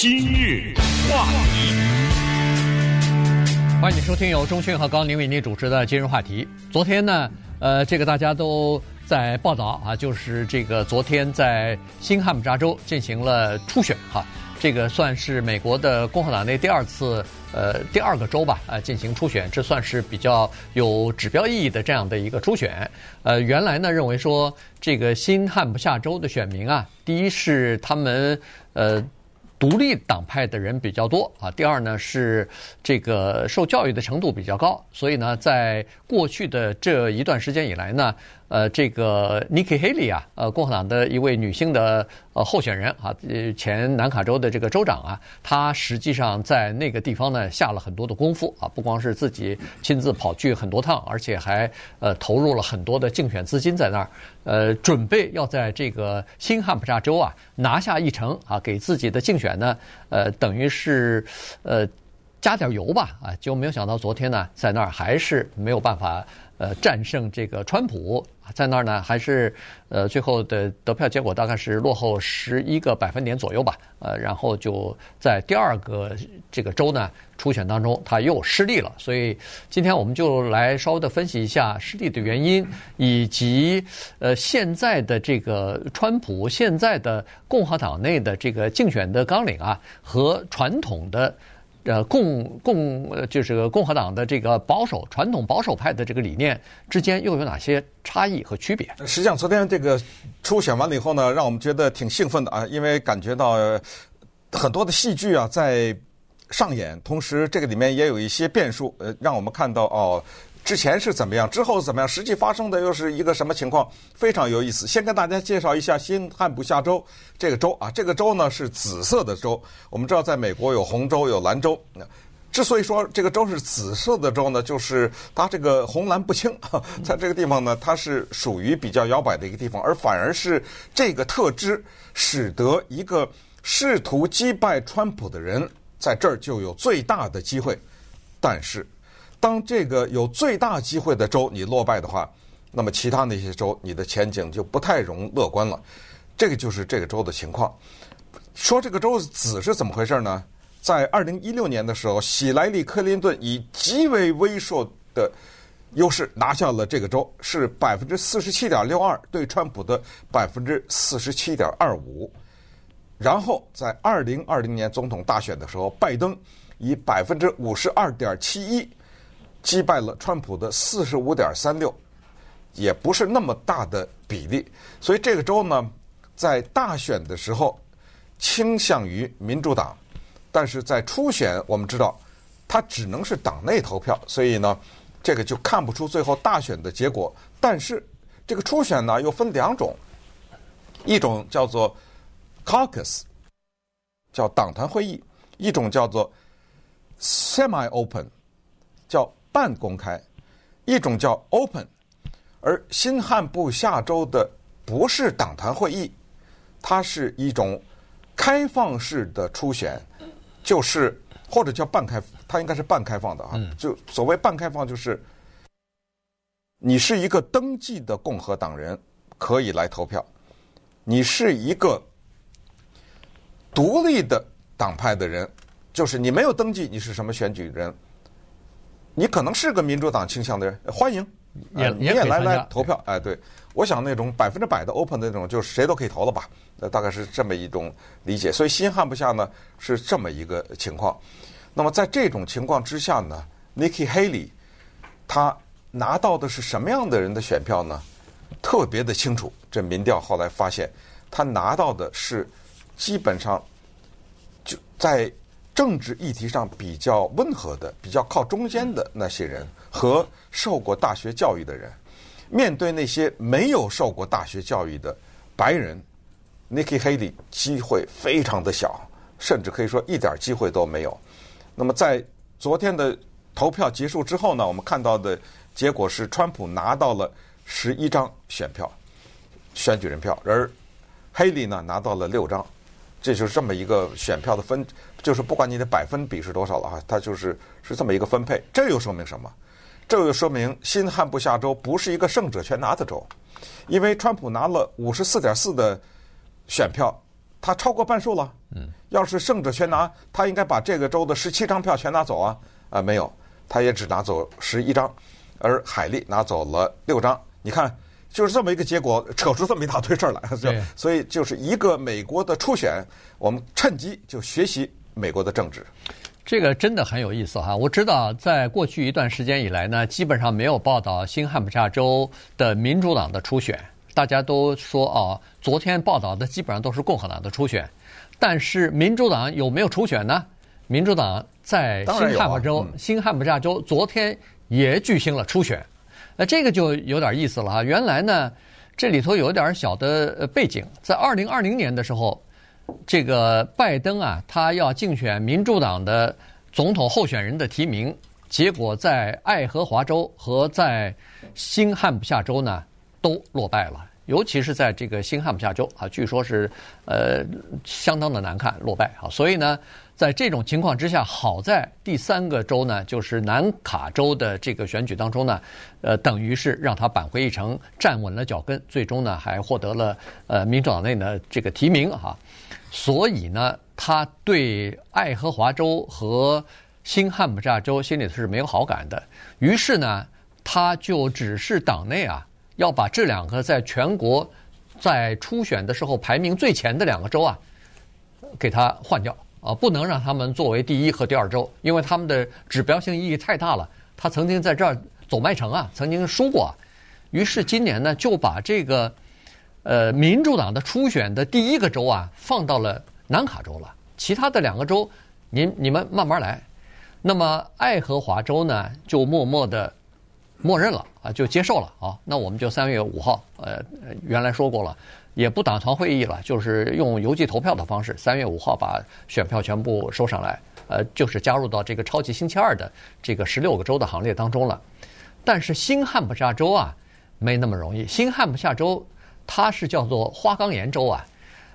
今日话题，欢迎收听由钟迅和高宁为您主持的《今日话题》。昨天呢，呃，这个大家都在报道啊，就是这个昨天在新罕布扎州进行了初选哈。这个算是美国的共和党内第二次，呃，第二个州吧，呃，进行初选，这算是比较有指标意义的这样的一个初选。呃，原来呢认为说，这个新罕布夏州的选民啊，第一是他们呃。独立党派的人比较多啊。第二呢是这个受教育的程度比较高，所以呢，在过去的这一段时间以来呢，呃，这个 Nikki Haley 啊，呃，共和党的一位女性的呃候选人啊，呃，前南卡州的这个州长啊，她实际上在那个地方呢下了很多的功夫啊，不光是自己亲自跑去很多趟，而且还呃投入了很多的竞选资金在那儿，呃，准备要在这个新罕布沙州啊拿下一城啊，给自己的竞选。呢，呃，等于是，呃，加点油吧，啊，就没有想到昨天呢，在那儿还是没有办法，呃，战胜这个川普。在那儿呢，还是呃，最后的得票结果大概是落后十一个百分点左右吧，呃，然后就在第二个这个州呢初选当中，他又失利了。所以今天我们就来稍微的分析一下失利的原因，以及呃现在的这个川普现在的共和党内的这个竞选的纲领啊，和传统的。呃，共共就是共和党的这个保守传统保守派的这个理念之间又有哪些差异和区别？实际上，昨天这个初选完了以后呢，让我们觉得挺兴奋的啊，因为感觉到很多的戏剧啊在上演，同时这个里面也有一些变数，呃，让我们看到哦。之前是怎么样？之后怎么样？实际发生的又是一个什么情况？非常有意思。先跟大家介绍一下新罕布夏州这个州啊，这个州呢是紫色的州。我们知道，在美国有红州、有蓝州。之所以说这个州是紫色的州呢，就是它这个红蓝不清。在这个地方呢，它是属于比较摇摆的一个地方，而反而是这个特质使得一个试图击败川普的人在这儿就有最大的机会。但是。当这个有最大机会的州你落败的话，那么其他那些州你的前景就不太容乐观了。这个就是这个州的情况。说这个州子是怎么回事呢？在二零一六年的时候，希莱里·克林顿以极为微弱的优势拿下了这个州，是百分之四十七点六二对川普的百分之四十七点二五。然后在二零二零年总统大选的时候，拜登以百分之五十二点七一。击败了川普的四十五点三六，也不是那么大的比例，所以这个州呢，在大选的时候倾向于民主党，但是在初选我们知道，它只能是党内投票，所以呢，这个就看不出最后大选的结果。但是这个初选呢又分两种，一种叫做 caucus，叫党团会议；一种叫做 semi-open，叫半公开，一种叫 open，而新罕布下州的不是党团会议，它是一种开放式的初选，就是或者叫半开，它应该是半开放的啊。就所谓半开放，就是你是一个登记的共和党人，可以来投票；你是一个独立的党派的人，就是你没有登记，你是什么选举人。你可能是个民主党倾向的人，欢迎，也你也来来投票。哎，对，我想那种百分之百的 open 的那种，就是谁都可以投了吧？呃，大概是这么一种理解。所以新罕布夏呢是这么一个情况。那么在这种情况之下呢，Nikki Haley 他拿到的是什么样的人的选票呢？特别的清楚。这民调后来发现，他拿到的是基本上就在。政治议题上比较温和的、比较靠中间的那些人和受过大学教育的人，面对那些没有受过大学教育的白人，Nikki Haley 机会非常的小，甚至可以说一点机会都没有。那么在昨天的投票结束之后呢，我们看到的结果是，川普拿到了十一张选票、选举人票，而 Haley 呢拿到了六张。这就是这么一个选票的分，就是不管你的百分比是多少了哈，它就是是这么一个分配。这又说明什么？这又说明新罕布夏州不是一个胜者全拿的州，因为川普拿了五十四点四的选票，他超过半数了。嗯，要是胜者全拿，他应该把这个州的十七张票全拿走啊。啊，没有，他也只拿走十一张，而海利拿走了六张。你看，就是这么一个结果，扯出这么一大堆事儿来。对，所以就是一个美国的初选，我们趁机就学习美国的政治。这个真的很有意思哈！我知道，在过去一段时间以来呢，基本上没有报道新罕布夏州的民主党的初选。大家都说哦，昨天报道的基本上都是共和党的初选。但是民主党有没有初选呢？民主党在新罕布州、啊嗯、新罕布夏州昨天也举行了初选。那这个就有点意思了哈。原来呢，这里头有点小的背景，在二零二零年的时候。这个拜登啊，他要竞选民主党的总统候选人的提名，结果在爱荷华州和在新罕布夏州呢都落败了，尤其是在这个新罕布夏州啊，据说是呃相当的难看落败啊。所以呢，在这种情况之下，好在第三个州呢，就是南卡州的这个选举当中呢，呃，等于是让他扳回一城，站稳了脚跟，最终呢还获得了呃民主党内的这个提名哈。所以呢，他对爱荷华州和新罕布夏州心里头是没有好感的。于是呢，他就指示党内啊，要把这两个在全国在初选的时候排名最前的两个州啊，给他换掉啊，不能让他们作为第一和第二州，因为他们的指标性意义太大了。他曾经在这儿走麦城啊，曾经输过。于是今年呢，就把这个。呃，民主党的初选的第一个州啊，放到了南卡州了。其他的两个州，您你们慢慢来。那么爱荷华州呢，就默默的默认了啊，就接受了啊。那我们就三月五号，呃，原来说过了，也不党团会议了，就是用邮寄投票的方式，三月五号把选票全部收上来，呃，就是加入到这个超级星期二的这个十六个州的行列当中了。但是新罕布夏州啊，没那么容易。新罕布夏州。它是叫做花岗岩州啊，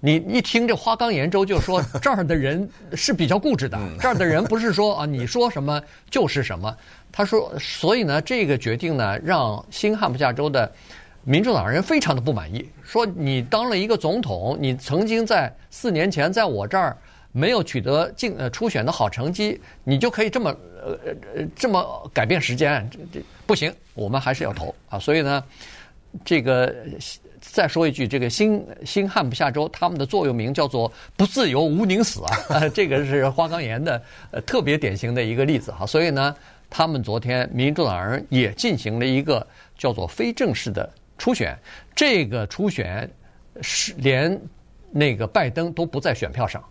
你一听这花岗岩州，就说这儿的人是比较固执的，这儿的人不是说啊你说什么就是什么。他说，所以呢，这个决定呢，让新罕布夏州的民主党人非常的不满意，说你当了一个总统，你曾经在四年前在我这儿没有取得竞呃初选的好成绩，你就可以这么呃呃这么改变时间，这这不行，我们还是要投啊。所以呢，这个。再说一句，这个新新罕布夏州他们的座右铭叫做“不自由，无宁死”啊，这个是花岗岩的呃特别典型的一个例子哈。所以呢，他们昨天民主党人也进行了一个叫做非正式的初选，这个初选是连那个拜登都不在选票上，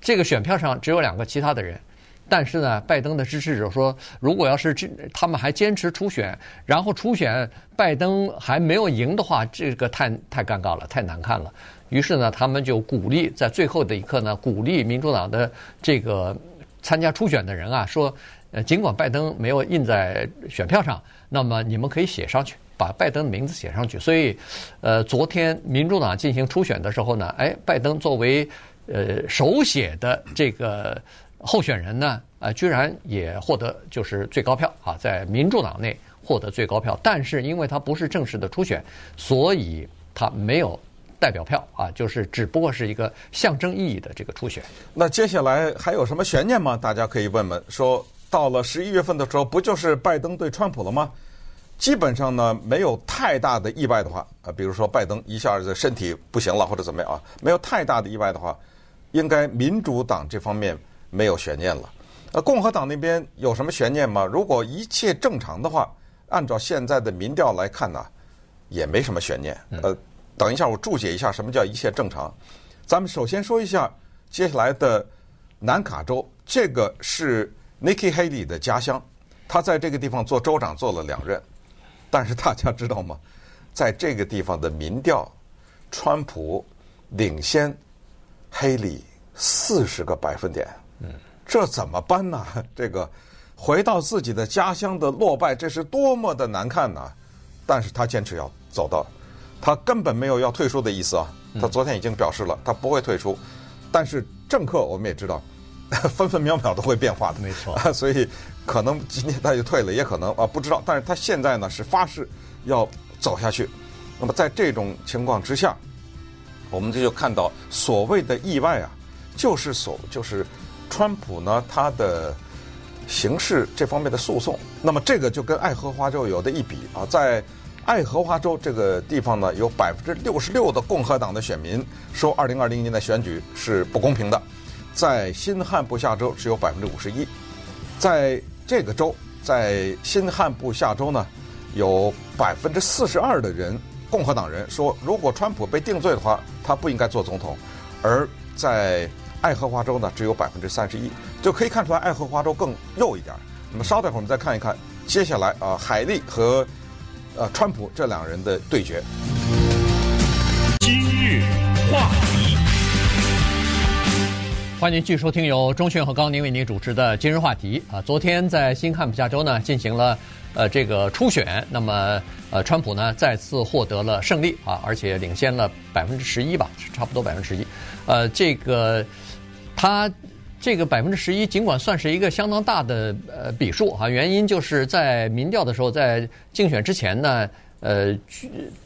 这个选票上只有两个其他的人。但是呢，拜登的支持者说，如果要是这他们还坚持初选，然后初选拜登还没有赢的话，这个太太尴尬了，太难看了。于是呢，他们就鼓励在最后的一刻呢，鼓励民主党的这个参加初选的人啊，说，呃，尽管拜登没有印在选票上，那么你们可以写上去，把拜登的名字写上去。所以，呃，昨天民主党进行初选的时候呢，哎，拜登作为呃手写的这个。候选人呢，呃，居然也获得就是最高票啊，在民主党内获得最高票，但是因为他不是正式的初选，所以他没有代表票啊，就是只不过是一个象征意义的这个初选。那接下来还有什么悬念吗？大家可以问问。说到了十一月份的时候，不就是拜登对川普了吗？基本上呢，没有太大的意外的话，啊，比如说拜登一下子身体不行了或者怎么样啊，没有太大的意外的话，应该民主党这方面。没有悬念了，呃，共和党那边有什么悬念吗？如果一切正常的话，按照现在的民调来看呢，也没什么悬念。呃，等一下我注解一下什么叫一切正常。咱们首先说一下接下来的南卡州，这个是 Nikki Haley 的家乡，他在这个地方做州长做了两任，但是大家知道吗？在这个地方的民调，川普领先黑里四十个百分点。嗯，这怎么办呢？这个回到自己的家乡的落败，这是多么的难看呢！但是他坚持要走到，他根本没有要退出的意思啊！他昨天已经表示了，他不会退出。但是政客我们也知道，分分秒秒都会变化的，没错。所以可能今天他就退了，也可能啊不知道。但是他现在呢是发誓要走下去。那么在这种情况之下，我们这就看到所谓的意外啊，就是所就是川普呢他的刑事这方面的诉讼。那么这个就跟爱荷华州有的一比啊，在爱荷华州这个地方呢，有百分之六十六的共和党的选民说二零二零年的选举是不公平的，在新罕布夏州只有百分之五十一，在这个州，在新罕布夏州呢，有百分之四十二的人。共和党人说，如果川普被定罪的话，他不应该做总统；而在爱荷华州呢，只有百分之三十一，就可以看出来爱荷华州更右一点。那么稍等会儿我们再看一看接下来啊，海莉和呃川普这两人的对决。今日话题，欢迎继续收听由钟讯和高宁为您主持的《今日话题》啊，昨天在新罕布夏州呢进行了。呃，这个初选，那么呃，川普呢再次获得了胜利啊，而且领先了百分之十一吧，差不多百分之十一。呃，这个他这个百分之十一，尽管算是一个相当大的呃比数啊，原因就是在民调的时候，在竞选之前呢，呃，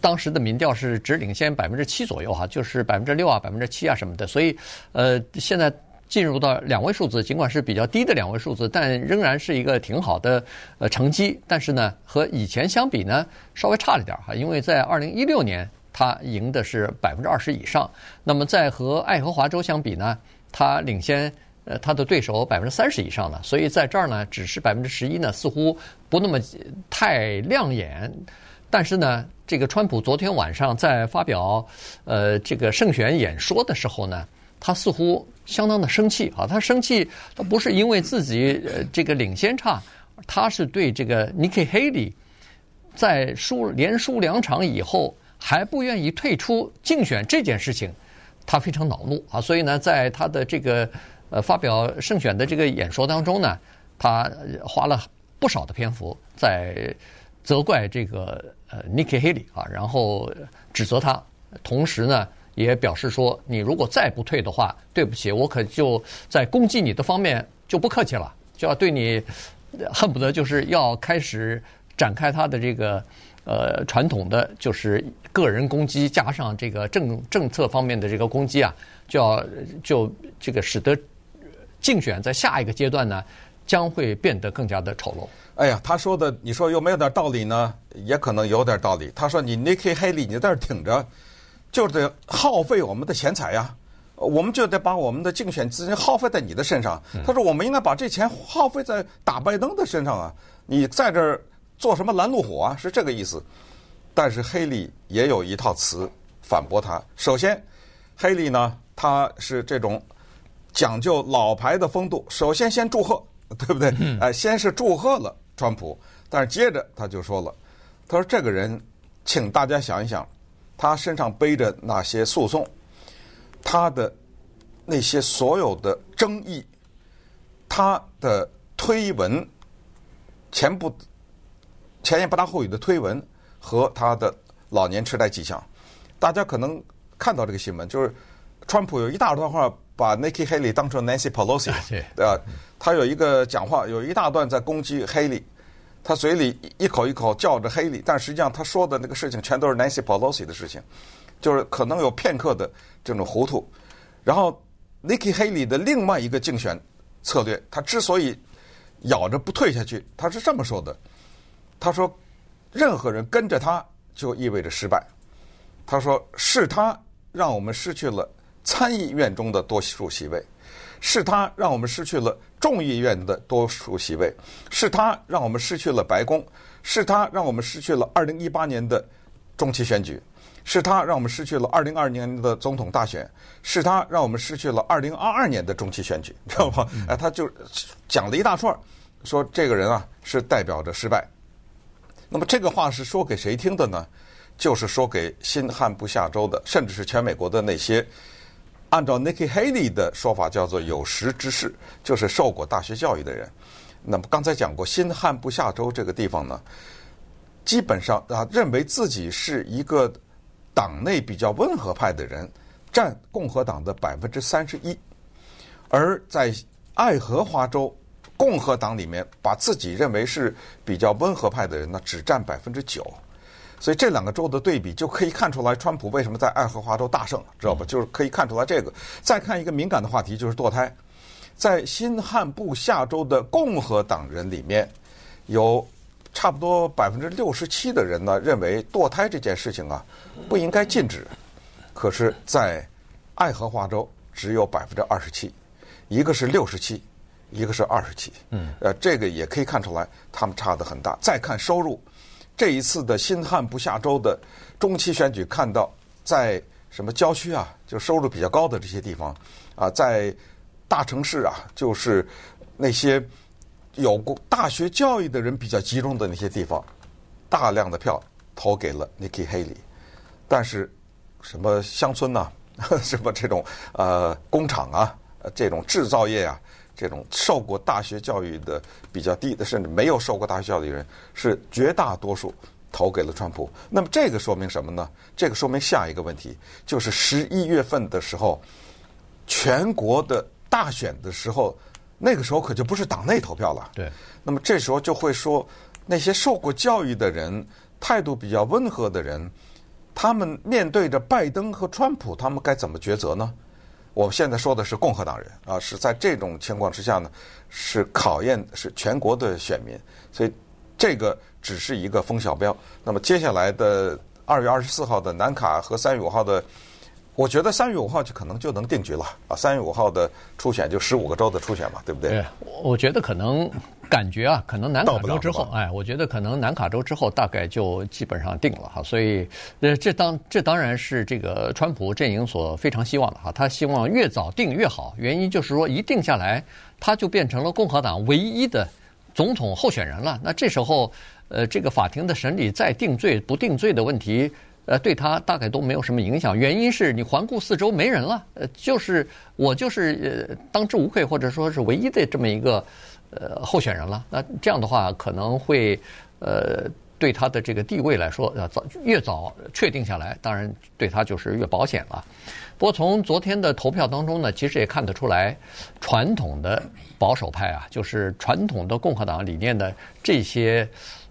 当时的民调是只领先百分之七左右哈，就是百分之六啊、百分之七啊什么的，所以呃，现在。进入到两位数字，尽管是比较低的两位数字，但仍然是一个挺好的呃成绩。但是呢，和以前相比呢，稍微差了点哈。因为在二零一六年，他赢的是百分之二十以上。那么在和爱荷华州相比呢，他领先呃他的对手百分之三十以上的。所以在这儿呢，只是百分之十一呢，似乎不那么太亮眼。但是呢，这个川普昨天晚上在发表呃这个胜选演说的时候呢，他似乎。相当的生气啊！他生气，他不是因为自己呃这个领先差，他是对这个 Nikki Haley 在输连输两场以后还不愿意退出竞选这件事情，他非常恼怒啊！所以呢，在他的这个呃发表胜选的这个演说当中呢，他花了不少的篇幅在责怪这个呃 Nikki Haley 啊，然后指责他，同时呢。也表示说，你如果再不退的话，对不起，我可就在攻击你的方面就不客气了，就要对你恨不得就是要开始展开他的这个呃传统的就是个人攻击，加上这个政政策方面的这个攻击啊，就要就这个使得竞选在下一个阶段呢将会变得更加的丑陋。哎呀，他说的你说有没有点道理呢？也可能有点道理。他说你 Nikki Haley 你在这挺着。就得耗费我们的钱财呀，我们就得把我们的竞选资金耗费在你的身上。他说，我们应该把这钱耗费在打拜登的身上啊！你在这儿做什么拦路虎啊？是这个意思。但是黑利也有一套词反驳他。首先，黑利呢，他是这种讲究老牌的风度。首先，先祝贺，对不对？哎，先是祝贺了川普，但是接着他就说了，他说这个人，请大家想一想。他身上背着那些诉讼，他的那些所有的争议，他的推文前不前言不搭后语的推文和他的老年痴呆迹象，大家可能看到这个新闻，就是川普有一大段话把 Nikki Haley 当成 Nancy Pelosi，对吧？他有一个讲话，有一大段在攻击黑利。他嘴里一口一口叫着黑利，但实际上他说的那个事情全都是 Nancy Pelosi 的事情，就是可能有片刻的这种糊涂。然后 Nikki Haley 的另外一个竞选策略，他之所以咬着不退下去，他是这么说的：他说，任何人跟着他就意味着失败。他说，是他让我们失去了参议院中的多数席位。是他让我们失去了众议院的多数席位，是他让我们失去了白宫，是他让我们失去了二零一八年的中期选举，是他让我们失去了二零二二年的总统大选，是他让我们失去了二零二二年的中期选举，知道吗？哎，他就讲了一大串，说这个人啊是代表着失败。那么这个话是说给谁听的呢？就是说给新罕布夏州的，甚至是全美国的那些。按照 Nikki Haley 的说法，叫做有识之士，就是受过大学教育的人。那么刚才讲过，新罕布夏州这个地方呢，基本上啊，认为自己是一个党内比较温和派的人，占共和党的百分之三十一；而在爱荷华州，共和党里面把自己认为是比较温和派的人呢，只占百分之九。所以这两个州的对比就可以看出来，川普为什么在爱荷华州大胜，知道吧？就是可以看出来这个。再看一个敏感的话题，就是堕胎，在新罕布夏州的共和党人里面，有差不多百分之六十七的人呢认为堕胎这件事情啊不应该禁止，可是，在爱荷华州只有百分之二十七，一个是六十七，一个是二十七。嗯，呃，这个也可以看出来，他们差得很大。再看收入。这一次的新罕布夏州的中期选举，看到在什么郊区啊，就收入比较高的这些地方啊，在大城市啊，就是那些有过大学教育的人比较集中的那些地方，大量的票投给了 Nikki Haley。但是什么乡村呐、什么这种呃工厂啊，这种制造业啊。这种受过大学教育的比较低的，甚至没有受过大学教育的人，是绝大多数投给了川普。那么这个说明什么呢？这个说明下一个问题，就是十一月份的时候，全国的大选的时候，那个时候可就不是党内投票了。对。那么这时候就会说，那些受过教育的人，态度比较温和的人，他们面对着拜登和川普，他们该怎么抉择呢？我们现在说的是共和党人啊，是在这种情况之下呢，是考验是全国的选民，所以这个只是一个风小标。那么接下来的二月二十四号的南卡和三月五号的。我觉得三月五号就可能就能定局了啊！三月五号的初选就十五个州的初选嘛，对不对？对，我觉得可能感觉啊，可能南卡州之后，哎，我觉得可能南卡州之后大概就基本上定了哈。所以，呃，这当这当然是这个川普阵营所非常希望的哈。他希望越早定越好，原因就是说一定下来，他就变成了共和党唯一的总统候选人了。那这时候，呃，这个法庭的审理再定罪不定罪的问题。呃，对他大概都没有什么影响，原因是你环顾四周没人了，呃，就是我就是呃当之无愧或者说是唯一的这么一个呃候选人了。那这样的话可能会呃对他的这个地位来说，呃早越早确定下来，当然对他就是越保险了。不过从昨天的投票当中呢，其实也看得出来，传统的保守派啊，就是传统的共和党理念的这些。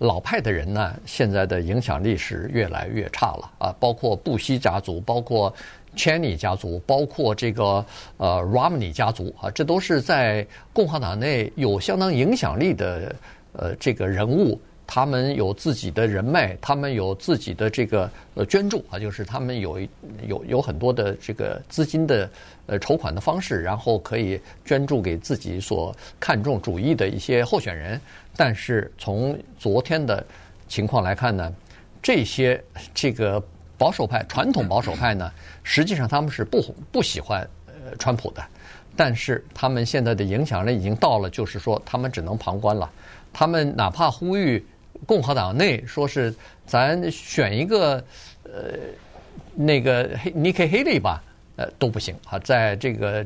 老派的人呢，现在的影响力是越来越差了啊！包括布希家族，包括 Cheney 家族，包括这个呃 Romney 家族啊，这都是在共和党内有相当影响力的呃这个人物。他们有自己的人脉，他们有自己的这个呃捐助啊，就是他们有有有很多的这个资金的呃筹款的方式，然后可以捐助给自己所看重主义的一些候选人。但是从昨天的情况来看呢，这些这个保守派、传统保守派呢，实际上他们是不不喜欢呃川普的，但是他们现在的影响力已经到了，就是说他们只能旁观了。他们哪怕呼吁共和党内说是咱选一个呃那个黑尼克·黑利吧，呃都不行啊，在这个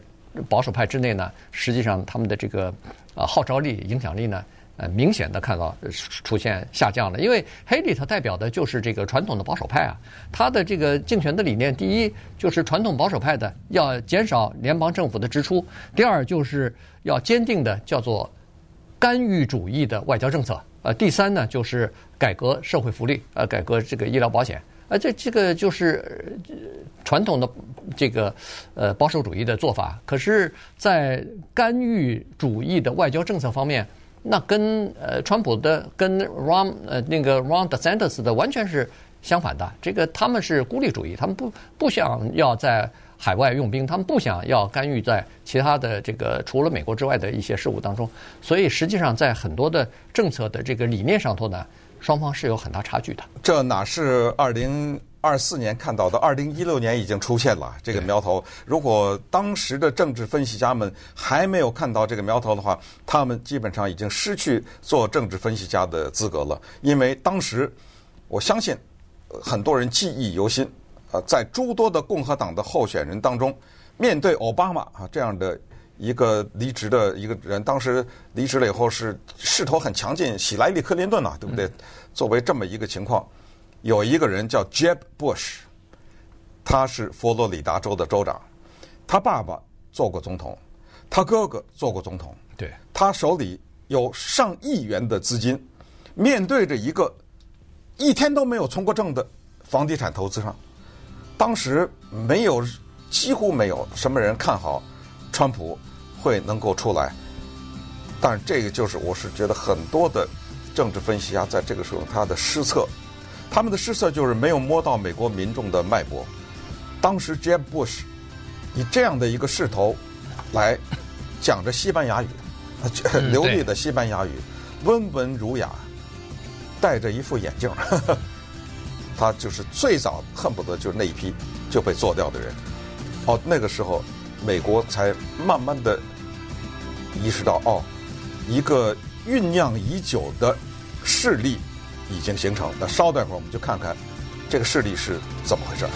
保守派之内呢，实际上他们的这个啊号召力、影响力呢。呃，明显的看到出现下降了，因为黑利他代表的就是这个传统的保守派啊，他的这个竞选的理念，第一就是传统保守派的要减少联邦政府的支出，第二就是要坚定的叫做干预主义的外交政策，呃，第三呢就是改革社会福利，呃，改革这个医疗保险，呃，这这个就是传统的这个呃保守主义的做法，可是，在干预主义的外交政策方面。那跟呃川普的跟 Ron 呃那个 Ron DeSantis 的完全是相反的，这个他们是孤立主义，他们不不想要在海外用兵，他们不想要干预在其他的这个除了美国之外的一些事务当中，所以实际上在很多的政策的这个理念上头呢，双方是有很大差距的。这哪是二零？二四年看到的，二零一六年已经出现了这个苗头。如果当时的政治分析家们还没有看到这个苗头的话，他们基本上已经失去做政治分析家的资格了。因为当时，我相信很多人记忆犹新。呃，在诸多的共和党的候选人当中，面对奥巴马啊这样的一个离职的一个人，当时离职了以后是势头很强劲，喜来利·克林顿呐，对不对？作为这么一个情况。有一个人叫 Jeb Bush，他是佛罗里达州的州长，他爸爸做过总统，他哥哥做过总统，对，他手里有上亿元的资金，面对着一个一天都没有从过政的房地产投资上，当时没有，几乎没有什么人看好川普会能够出来。但这个就是，我是觉得很多的政治分析家在这个时候他的失策，他们的失策就是没有摸到美国民众的脉搏。当时 Jeb Bush 以这样的一个势头来讲着西班牙语，流利的西班牙语，温文儒雅。戴着一副眼镜，他就是最早恨不得就是那一批就被做掉的人。哦，那个时候美国才慢慢的意识到，哦，一个酝酿已久的势力已经形成。那稍待会儿，我们就看看这个势力是怎么回事。